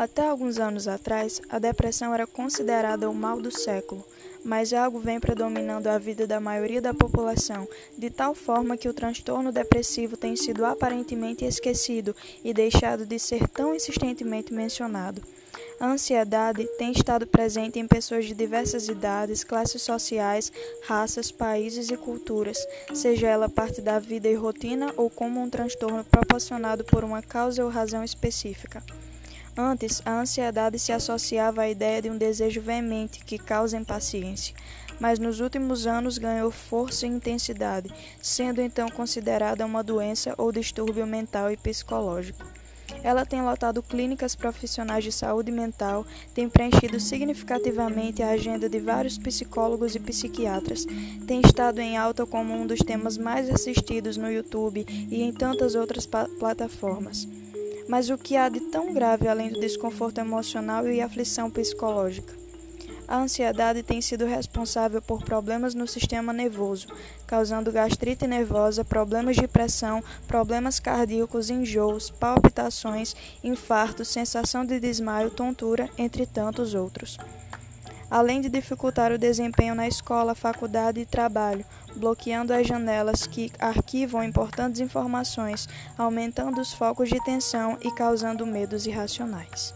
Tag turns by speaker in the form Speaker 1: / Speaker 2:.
Speaker 1: Até alguns anos atrás, a depressão era considerada o mal do século, mas algo vem predominando a vida da maioria da população, de tal forma que o transtorno depressivo tem sido aparentemente esquecido e deixado de ser tão insistentemente mencionado. A ansiedade tem estado presente em pessoas de diversas idades, classes sociais, raças, países e culturas, seja ela parte da vida e rotina ou como um transtorno proporcionado por uma causa ou razão específica. Antes, a ansiedade se associava à ideia de um desejo veemente que causa impaciência, mas nos últimos anos ganhou força e intensidade, sendo então considerada uma doença ou distúrbio mental e psicológico. Ela tem lotado clínicas profissionais de saúde mental, tem preenchido significativamente a agenda de vários psicólogos e psiquiatras, tem estado em alta como um dos temas mais assistidos no YouTube e em tantas outras plataformas. Mas o que há de tão grave além do desconforto emocional e aflição psicológica? A ansiedade tem sido responsável por problemas no sistema nervoso, causando gastrite nervosa, problemas de pressão, problemas cardíacos, enjoos, palpitações, infartos, sensação de desmaio, tontura, entre tantos outros além de dificultar o desempenho na escola, faculdade e trabalho, bloqueando as janelas que arquivam importantes informações, aumentando os focos de tensão e causando medos irracionais.